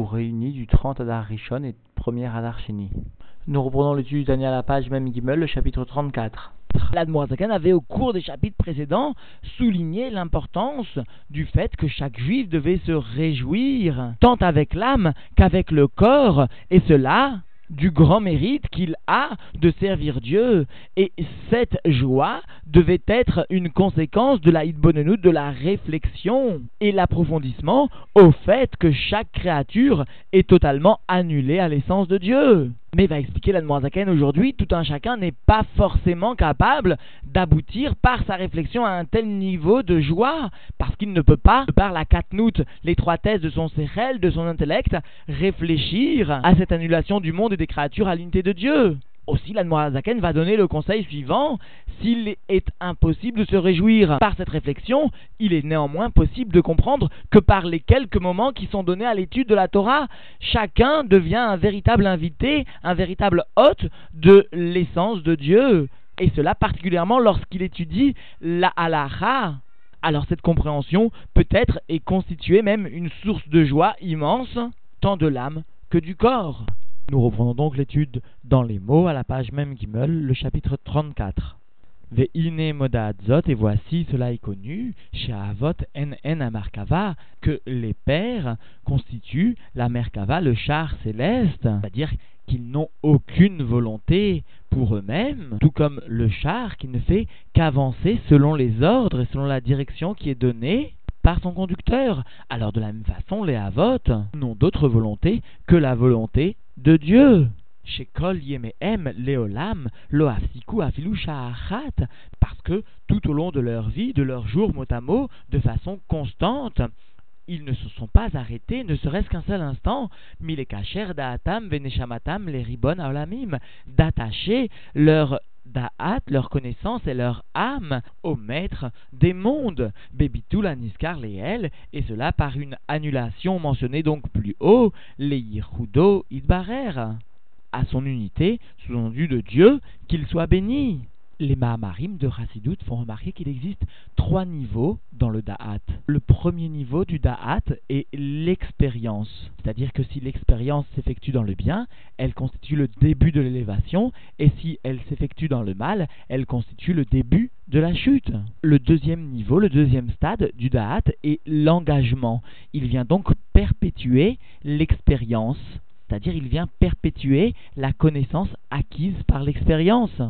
réunis du 30 Adar Rishon et 1er Adar. Nous reprenons l'étude du Daniel à la page même Gimel, le chapitre 34. L'Admorazakan avait au cours des chapitres précédents souligné l'importance du fait que chaque juif devait se réjouir tant avec l'âme qu'avec le corps, et cela du grand mérite qu'il a de servir Dieu. Et cette joie devait être une conséquence de la de la réflexion et l'approfondissement au fait que chaque créature est totalement annulée à l'essence de Dieu. Mais va expliquer la Zaken aujourd'hui, tout un chacun n'est pas forcément capable d'aboutir par sa réflexion à un tel niveau de joie, parce qu'il ne peut pas, par la katnout, l'étroitesse de son sérel, de son intellect, réfléchir à cette annulation du monde et des créatures à l'unité de Dieu. Aussi, l'Admorazaken va donner le conseil suivant s'il est impossible de se réjouir par cette réflexion, il est néanmoins possible de comprendre que par les quelques moments qui sont donnés à l'étude de la Torah, chacun devient un véritable invité, un véritable hôte de l'essence de Dieu. Et cela particulièrement lorsqu'il étudie la halacha. Alors cette compréhension peut-être est constituée même une source de joie immense, tant de l'âme que du corps. Nous reprenons donc l'étude dans les mots à la page même Gimel, le chapitre 34. Ve'ine zot, et voici, cela est connu, chez Avot en en Amarkava, que les pères constituent la Merkava, le char céleste, c'est-à-dire qu'ils n'ont aucune volonté pour eux-mêmes, tout comme le char qui ne fait qu'avancer selon les ordres et selon la direction qui est donnée par son conducteur. Alors de la même façon, les Avot n'ont d'autre volonté que la volonté de Dieu. Parce que tout au long de leur vie, de leur jour mot à mot, de façon constante, ils ne se sont pas arrêtés, ne serait-ce qu'un seul instant, milekacher da'atam veneshamatam les ribon aolamim, d'attacher leur da'at, leur connaissance et leur âme au maître des mondes, Bebitul Aniskar Leel, et cela par une annulation mentionnée donc plus haut, les Idbarer, à son unité, sous-entendu de Dieu, qu'il soit béni les Mahamarim de Chassidut font remarquer qu'il existe trois niveaux dans le Da'at. Le premier niveau du Da'at est l'expérience. C'est-à-dire que si l'expérience s'effectue dans le bien, elle constitue le début de l'élévation, et si elle s'effectue dans le mal, elle constitue le début de la chute. Le deuxième niveau, le deuxième stade du Da'at est l'engagement. Il vient donc perpétuer l'expérience c'est-à-dire il vient perpétuer la connaissance acquise par l'expérience.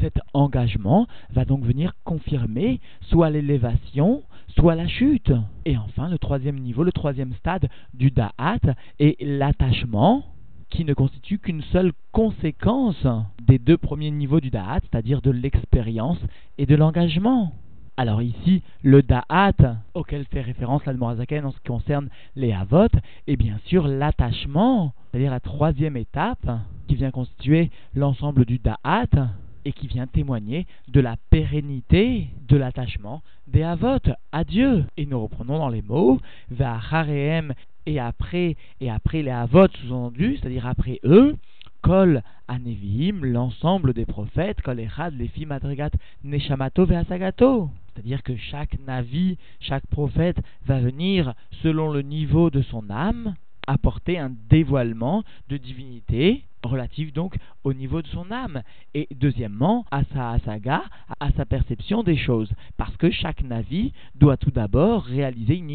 Cet engagement va donc venir confirmer soit l'élévation, soit la chute. Et enfin, le troisième niveau, le troisième stade du da'at est l'attachement qui ne constitue qu'une seule conséquence des deux premiers niveaux du da'at, c'est-à-dire de l'expérience et de l'engagement. Alors ici, le da'at auquel fait référence l'Admorazaken en ce qui concerne les avot, est bien sûr l'attachement, c'est-à-dire la troisième étape qui vient constituer l'ensemble du da'at, et qui vient témoigner de la pérennité de l'attachement des Avot à Dieu. Et nous reprenons dans les mots Vahareem et après, et après les Avot sous-entendus, c'est-à-dire après eux, Kol Anevim, l'ensemble des prophètes, Kol Echad, les Madrigat, Neshamato. C'est-à-dire que chaque Navi, chaque prophète va venir selon le niveau de son âme, apporter un dévoilement de divinité relative donc au niveau de son âme. Et deuxièmement à sa asaga, à sa perception des choses. Parce que chaque navi doit tout d'abord réaliser une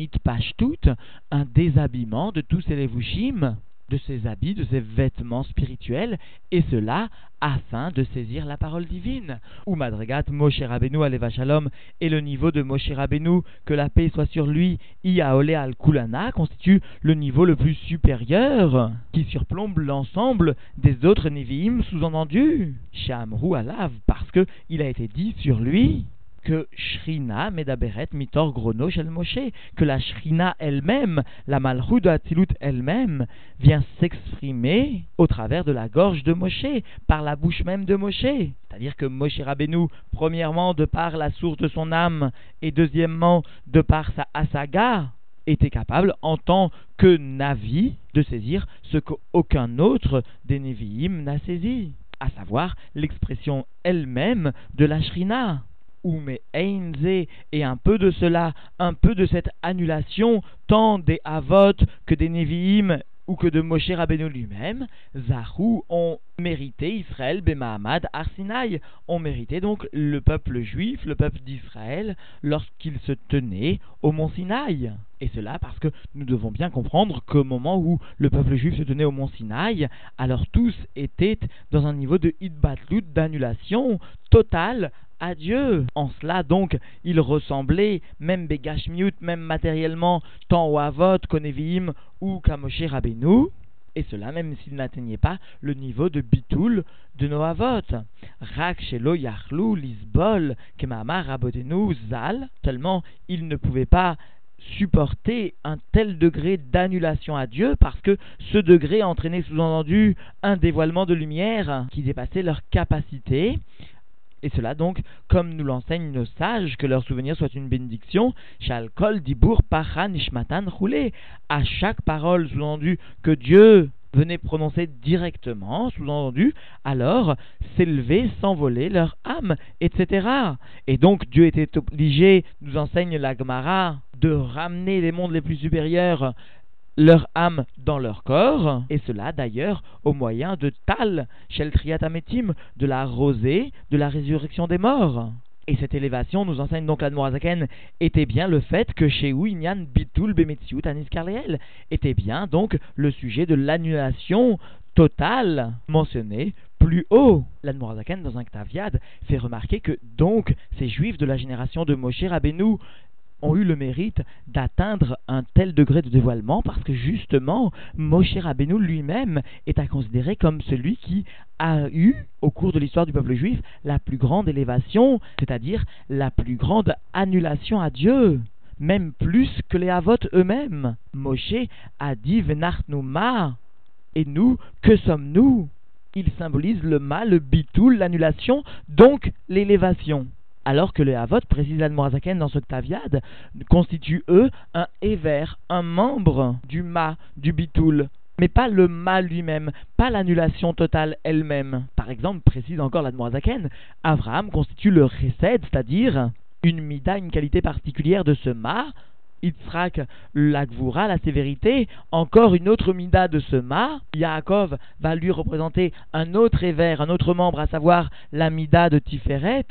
toute un déshabillement de tous ses levushim de ses habits, de ses vêtements spirituels, et cela afin de saisir la parole divine. Ou Madrigat Moshe Rabbeinu Aleva Shalom et le niveau de Moshe Rabbeinu, que la paix soit sur lui, Iaole al Kulana, constitue le niveau le plus supérieur, qui surplombe l'ensemble des autres Nevi'im sous-entendus. Shamru Alav, parce que il a été dit sur lui que Shrina Medaberet Mitor Grono Shel Moshe, que la Shrina elle-même, la Malchut de elle-même, vient s'exprimer au travers de la gorge de Moshe, par la bouche même de Moshe. C'est-à-dire que Moshe Rabbeinu, premièrement de par la source de son âme, et deuxièmement de par sa asaga, était capable, en tant que Navi, de saisir ce qu'aucun autre des Nevi'im n'a saisi, à savoir l'expression elle-même de la Shrina ou mais et un peu de cela, un peu de cette annulation, tant des Avot que des Nevi'im ou que de Moshe Rabbeinu lui-même, Zahou ont mérité Israël, Bemahamad, Arsinaï, ont mérité donc le peuple juif, le peuple d'Israël, lorsqu'il se tenait au mont Sinaï. Et cela parce que nous devons bien comprendre qu'au moment où le peuple juif se tenait au mont Sinaï, alors tous étaient dans un niveau de hitbatlut, d'annulation totale à Dieu. En cela, donc, il ressemblait, même Begashmiut, même matériellement, tant au Avot qu'au Nevi'im ou qu'à Moshe Rabbeinu, et cela même s'il n'atteignait pas le niveau de Bitoul de Noavot. Rak Shelo Yachlou Lisbol Kemamar Rabotenu Zal, tellement il ne pouvait pas supporter un tel degré d'annulation à Dieu parce que ce degré entraînait sous-entendu un dévoilement de lumière qui dépassait leur capacité et cela donc, comme nous l'enseignent nos sages, que leur souvenir soit une bénédiction, Shalkol Dibur Pacha Nishmatan Roulé. À chaque parole sous-entendu que Dieu venait prononcer directement, sous-entendu, alors s'élever, s'envoler leur âme, etc. Et donc Dieu était obligé, nous enseigne la Gemara, de ramener les mondes les plus supérieurs leur âme dans leur corps, et cela d'ailleurs au moyen de Tal, Shel Triatametim, de la rosée, de la résurrection des morts. Et cette élévation, nous enseigne donc l'Admorazaken, était bien le fait que chez Inyan Bitul Bemetziut Anis était bien donc le sujet de l'annulation totale mentionnée plus haut. L'Admorazaken, dans un Ktaviad, fait remarquer que donc ces juifs de la génération de Moshe Rabbeinu ont eu le mérite d'atteindre un tel degré de dévoilement parce que justement Moshe Rabbeinu lui-même est à considérer comme celui qui a eu au cours de l'histoire du peuple juif la plus grande élévation, c'est-à-dire la plus grande annulation à Dieu même plus que les Havot eux-mêmes. Moshe a dit ma et nous, que sommes-nous? Il symbolise le mal, le bitoul, l'annulation, donc l'élévation alors que le Havot, précise l'Admorazaken dans ce Ktaviad, constitue eux un Ever, un membre du Ma, du Bitoul, mais pas le Ma lui-même, pas l'annulation totale elle-même. Par exemple, précise encore l'Admorazaken, Abraham constitue le Chesed, c'est-à-dire une Mida, une qualité particulière de ce Ma, Yitzhak, l'Agvura, la sévérité, encore une autre mida de ce ma. Yaakov va lui représenter un autre éver, un autre membre, à savoir la mida de Tiferet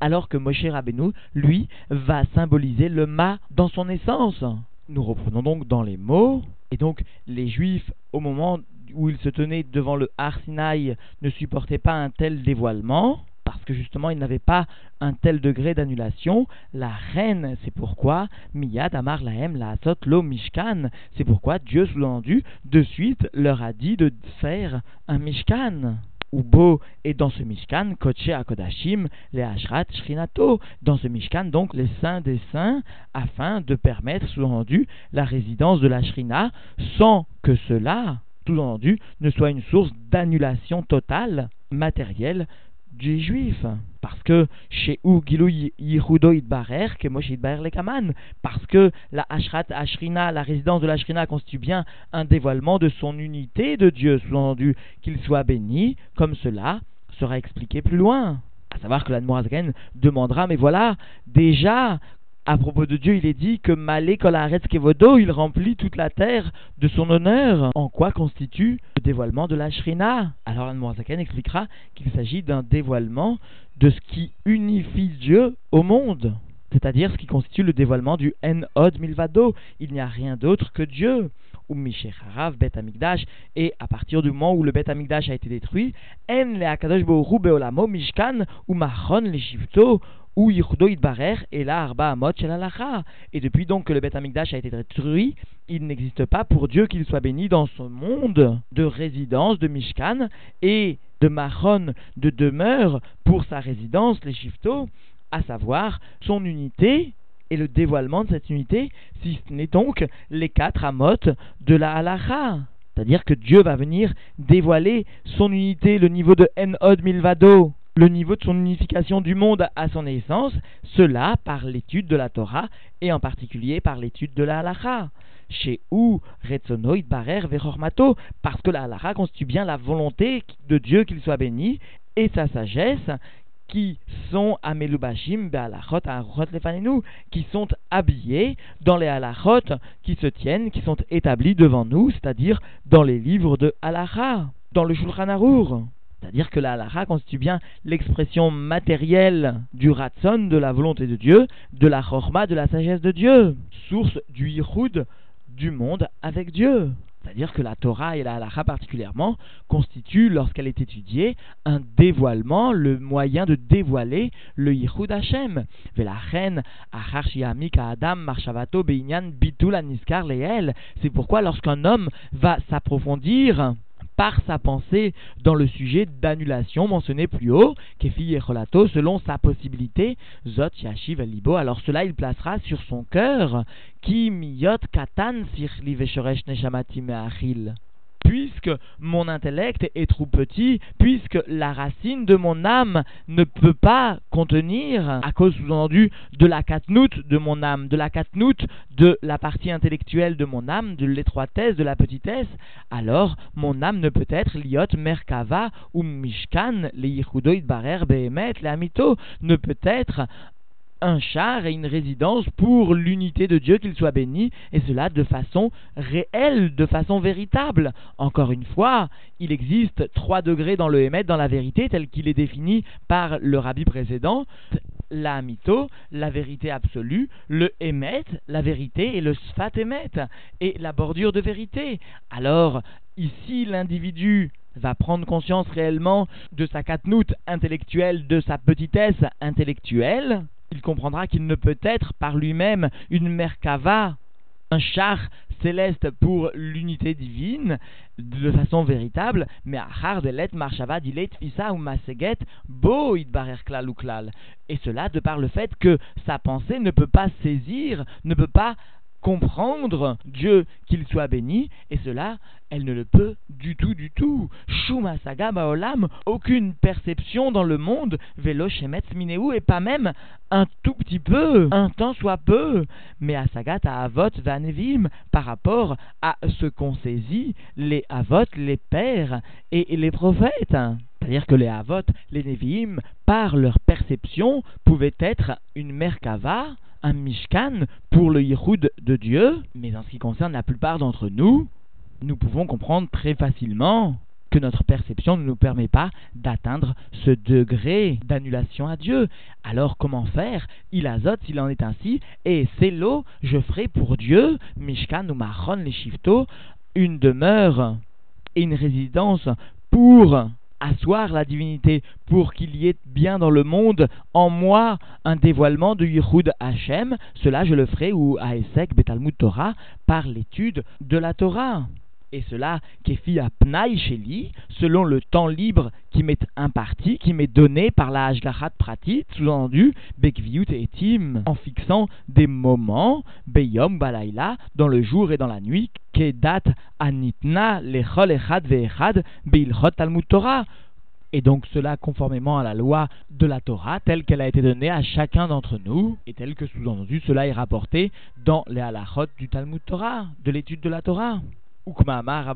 alors que Moshe Rabbeinu, lui, va symboliser le ma dans son essence. Nous reprenons donc dans les mots, et donc les Juifs, au moment où ils se tenaient devant le Har ne supportaient pas un tel dévoilement, parce que justement ils n'avaient pas un tel degré d'annulation. La reine, c'est pourquoi Miyad Amar Lahem la Lo Mishkan, c'est pourquoi Dieu sous-entendu de suite leur a dit de faire un Mishkan. Ubo et dans ce Mishkan, Koche Akodashim, les Ashrat Shrinato, dans ce Mishkan, donc les saints des saints, afin de permettre, sous-entendu, la résidence de la Shrina, sans que cela, sous-entendu, ne soit une source d'annulation totale, matérielle, du juif. Parce que chez Gilou Yihudo Idbarer, que Moshe Idbarer Lekaman, parce que la Ashrat Ashrina, la résidence de la Ashrina constitue bien un dévoilement de son unité de Dieu, sous-entendu qu'il soit béni, comme cela sera expliqué plus loin. À savoir que l'Admorazgen demandera, mais voilà, déjà, à propos de Dieu, il est dit que Malé Kolaretz Kevodo, il remplit toute la terre de son honneur. En quoi constitue le dévoilement de la Shrina Alors Anne expliquera qu'il s'agit d'un dévoilement de ce qui unifie Dieu au monde. C'est-à-dire ce qui constitue le dévoilement du En-Od Milvado. Il n'y a rien d'autre que Dieu. Ou Harav Bet Amigdash. Et à partir du moment où le Bet Amigdash a été détruit, En le Akadosh Beolamo Mishkan ou Machon le Ou Barer et la Arba Amot Et depuis donc que le Beth Amikdash a été détruit, il n'existe pas pour Dieu qu'il soit béni dans ce monde de résidence de Mishkan et de Mahon de demeure pour sa résidence, les Shifto, à savoir son unité et le dévoilement de cette unité, si ce n'est donc les quatre Amot de la Halacha. C'est-à-dire que Dieu va venir dévoiler son unité, le niveau de En-Od Milvado, le niveau de son unification du monde à son essence, cela par l'étude de la Torah et en particulier par l'étude de la halacha. Chez où Retzonoid Barer Verormato, parce que la halacha constitue bien la volonté de Dieu qu'il soit béni et sa sagesse qui sont à Melubashim, Be'alachot, Lefanenu, qui sont habillés dans les halachot qui se tiennent, qui sont établis devant nous, c'est-à-dire dans les livres de halacha, dans le Shulchan. C'est-à-dire que la halacha constitue bien l'expression matérielle du ratson, de la volonté de Dieu, de la chorma, de la sagesse de Dieu, source du yichud du monde avec Dieu. C'est-à-dire que la Torah et la halacha particulièrement constituent, lorsqu'elle est étudiée, un dévoilement, le moyen de dévoiler le Yichud Hashem. Adam Marshavato Beinyan Bitul Aniskar Leel. C'est pourquoi lorsqu'un homme va s'approfondir par sa pensée dans le sujet d'annulation mentionné plus haut, Kefi Yecholato, selon sa possibilité, Zot Yashiv Libo, alors cela il placera sur son cœur, Ki Miyot Katan Sirli Veshoresh Neshamati Meachil puisque mon intellect est trop petit, puisque la racine de mon âme ne peut pas contenir, à cause sous-entendu de la katnout de mon âme, de la katnout de la partie intellectuelle de mon âme, de l'étroitesse, de la petitesse, alors mon âme ne peut être liot merkava ou mishkan, les yichudoid barer behemet, les amito, ne peut être un char et une résidence pour l'unité de Dieu, qu'il soit béni, et cela de façon réelle, de façon véritable. Encore une fois, il existe trois degrés dans le Hémet, dans la vérité, tel qu'il est défini par le rabbi précédent. La mytho, la vérité absolue, le Hémet, la vérité, et le Sfat Hémet, et la bordure de vérité. Alors, ici, l'individu va prendre conscience réellement de sa katnout intellectuelle, de sa petitesse intellectuelle, il comprendra qu'il ne peut être par lui-même une Merkava, un char céleste pour l'unité divine de façon véritable, mais Achar delet marshava dilet fisa ou maseget bo idbarer klal. Et cela de par le fait que sa pensée ne peut pas saisir, ne peut pas comprendre Dieu qu'il soit béni, et cela, elle ne le peut du tout, du tout. Shuma saga baolam, aucune perception dans le monde, velo shemetz et pas même un tout petit peu, un temps soit peu, mais à sagat à avot vanevim, par rapport à ce qu'ont saisi les avot, les pères et les prophètes. C'est-à-dire que les avot, les neviim, par leur perception, pouvaient être une merkava, un Mishkan pour le Yichud de Dieu, mais en ce qui concerne la plupart d'entre nous, nous pouvons comprendre très facilement que notre perception ne nous permet pas d'atteindre ce degré d'annulation à Dieu. Alors comment faire? Il azote s'il en est ainsi, et c'est l'eau, je ferai pour Dieu, Mishkan ou Mahon les une demeure et une résidence pour asseoir la divinité pour qu'il y ait bien dans le monde en moi un dévoilement de Yehud Hashem, cela je le ferai ou à Esek Betalmud Torah par l'étude de la Torah et cela kefi à Pnaï Sheli, selon le temps libre qui m'est imparti, qui m'est donné par la Hashgachat Pratit, sous-entendu Bekviut et Tim, en fixant des moments, Beyom Balaila, dans le jour et dans la nuit, Kedat Anitna Lechol Echad Ve'echad Beilchot Talmud Torah, et donc cela conformément à la loi de la Torah telle qu'elle a été donnée à chacun d'entre nous et telle que sous-entendu cela est rapporté dans les halachot du Talmud Torah, de l'étude de la Torah. Ukmaamar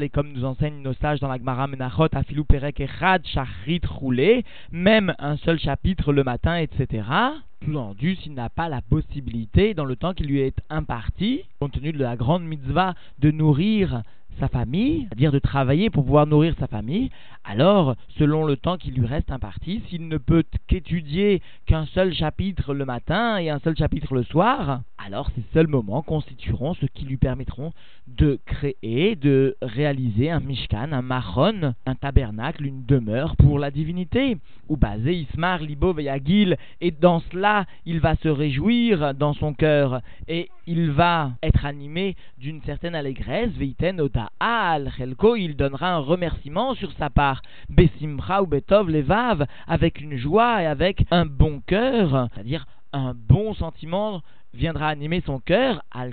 et comme nous enseignent nos sages dans la Gemara Menachot, Afilu Perek Echad, Shachrit Roulé, même un seul chapitre le matin, etc. Sous-entendu, s'il n'a pas la possibilité, dans le temps qui lui est imparti, compte tenu de la grande mitzvah de nourrir sa famille, c'est-à-dire de travailler pour pouvoir nourrir sa famille, alors, selon le temps qui lui reste imparti, s'il ne peut qu'étudier qu'un seul chapitre le matin et un seul chapitre le soir, alors ces seuls moments constitueront ce qui lui permettront de créer, de réaliser un mishkan, un maron, un tabernacle, une demeure pour la divinité, ou basé Ismar, Libo, Veyagil, et dans cela, il va se réjouir dans son cœur, et il va être animé d'une certaine allégresse, Veiten al Chelko, il donnera un remerciement sur sa part, Besimcha ou Betov Levav, avec une joie et avec un bon cœur, c'est-à-dire un bon sentiment viendra animer son cœur, al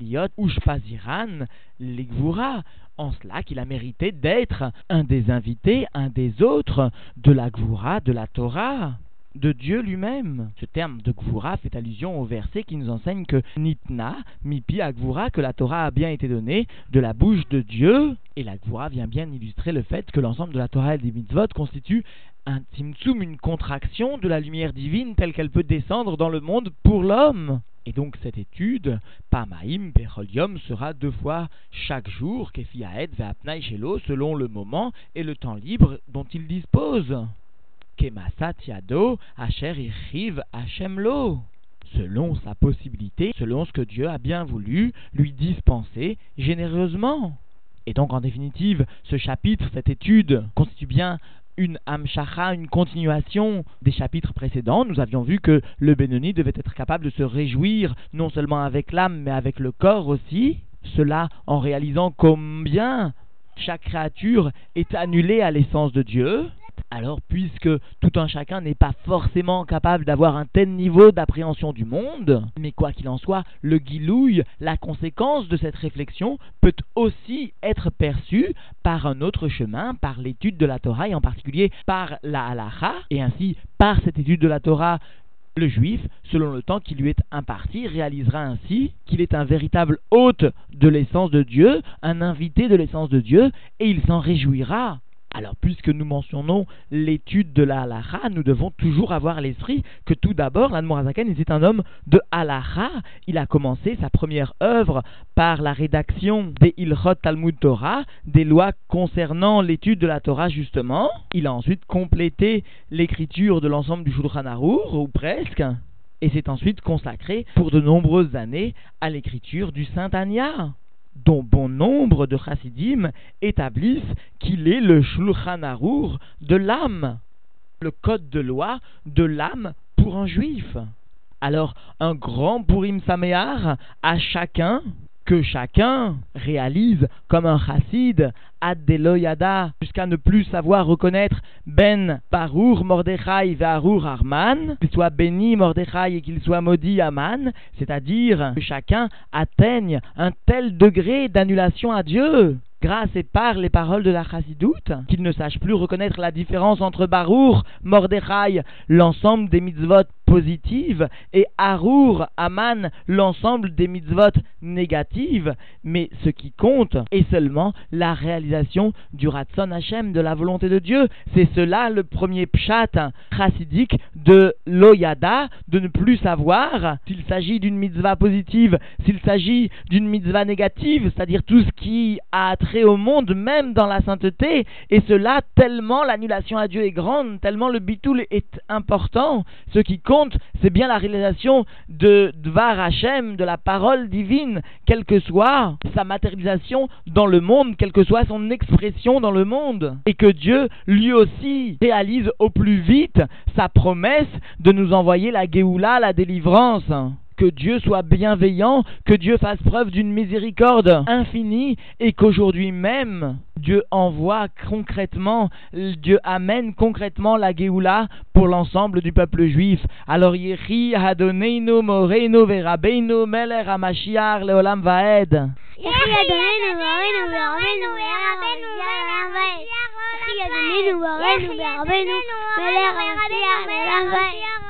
liot ushpaziran ligvura, en cela qu'il a mérité d'être un des invités, un des autres de la gvura, de la Torah de Dieu lui-même. Ce terme de Gvura fait allusion au verset qui nous enseigne que Nitna, Mipi Gvura, que la Torah a bien été donnée de la bouche de Dieu, Et la Gvura vient bien illustrer le fait que l'ensemble de la Torah et des mitzvot constitue un timtsum, une contraction de la lumière divine telle qu'elle peut descendre dans le monde pour l'homme. Et donc cette étude, Pamaim Becholium, sera deux fois chaque jour, Kefiaed Veapnai Shelo, selon le moment et le temps libre dont il dispose. Kemasat Yado, Asher Hashemlo selon sa possibilité, selon ce que Dieu a bien voulu lui dispenser généreusement. Et donc en définitive, ce chapitre, cette étude, constitue bien une amshacha, une continuation des chapitres précédents. Nous avions vu que le Benoni devait être capable de se réjouir non seulement avec l'âme, mais avec le corps aussi. Cela en réalisant combien chaque créature est annulée à l'essence de Dieu, alors, puisque tout un chacun n'est pas forcément capable d'avoir un tel niveau d'appréhension du monde, mais quoi qu'il en soit, le guilouille, la conséquence de cette réflexion, peut aussi être perçue par un autre chemin, par l'étude de la Torah, et en particulier par la halacha, et ainsi par cette étude de la Torah, le juif, selon le temps qui lui est imparti, réalisera ainsi qu'il est un véritable hôte de l'essence de Dieu, un invité de l'essence de Dieu, et il s'en réjouira. Alors, puisque nous mentionnons l'étude de la halacha, nous devons toujours avoir l'esprit que tout d'abord, l'Admorazaken était un homme de halacha. Il a commencé sa première œuvre par la rédaction des Ilchot Talmud Torah, des lois concernant l'étude de la Torah justement. Il a ensuite complété l'écriture de l'ensemble du Shulchan Arour, ou presque, et s'est ensuite consacré pour de nombreuses années à l'écriture du Saint Anya dont bon nombre de chassidim établissent qu'il est le Shulchan Arour de l'âme, le code de loi de l'âme pour un juif. Alors, un grand Purim Samear à chacun que chacun réalise comme un chassid ad deloyada jusqu'à ne plus savoir reconnaître Ben Barour Mordechai Varour Arman, qu'il soit béni Mordechai et qu'il soit maudit Aman, c'est-à-dire que chacun atteigne un tel degré d'annulation à Dieu grâce et par les paroles de la chassidoute, qu'il ne sache plus reconnaître la différence entre Barour, Mordechai, l'ensemble des mitzvot positive et Harour, Aman, l'ensemble des mitzvot négatives, mais ce qui compte est seulement la réalisation du Ratson Hashem, de la volonté de Dieu. C'est cela le premier pshat chassidique de l'Oyada, de ne plus savoir s'il s'agit d'une mitzvah positive, s'il s'agit d'une mitzvah négative, c'est-à-dire tout ce qui a trait au monde, même dans la sainteté, et cela tellement l'annulation à Dieu est grande, tellement le bitoul est important, ce qui c'est bien la réalisation de Dvar Hashem, de la parole divine, quelle que soit sa matérialisation dans le monde, quelle que soit son expression dans le monde. Et que Dieu, lui aussi, réalise au plus vite sa promesse de nous envoyer la Géoula, la délivrance que Dieu soit bienveillant, que Dieu fasse preuve d'une miséricorde infinie et qu'aujourd'hui même Dieu envoie concrètement, Dieu amène concrètement la Géoula pour l'ensemble du peuple juif. Alors Yehi Hadoneinu Moreinu Verabeinu Meler Hamashiach Leolam Vaed. Yehi Hadoneinu Moreinu Verabeinu Meler Hamashiach Leolam Vaed.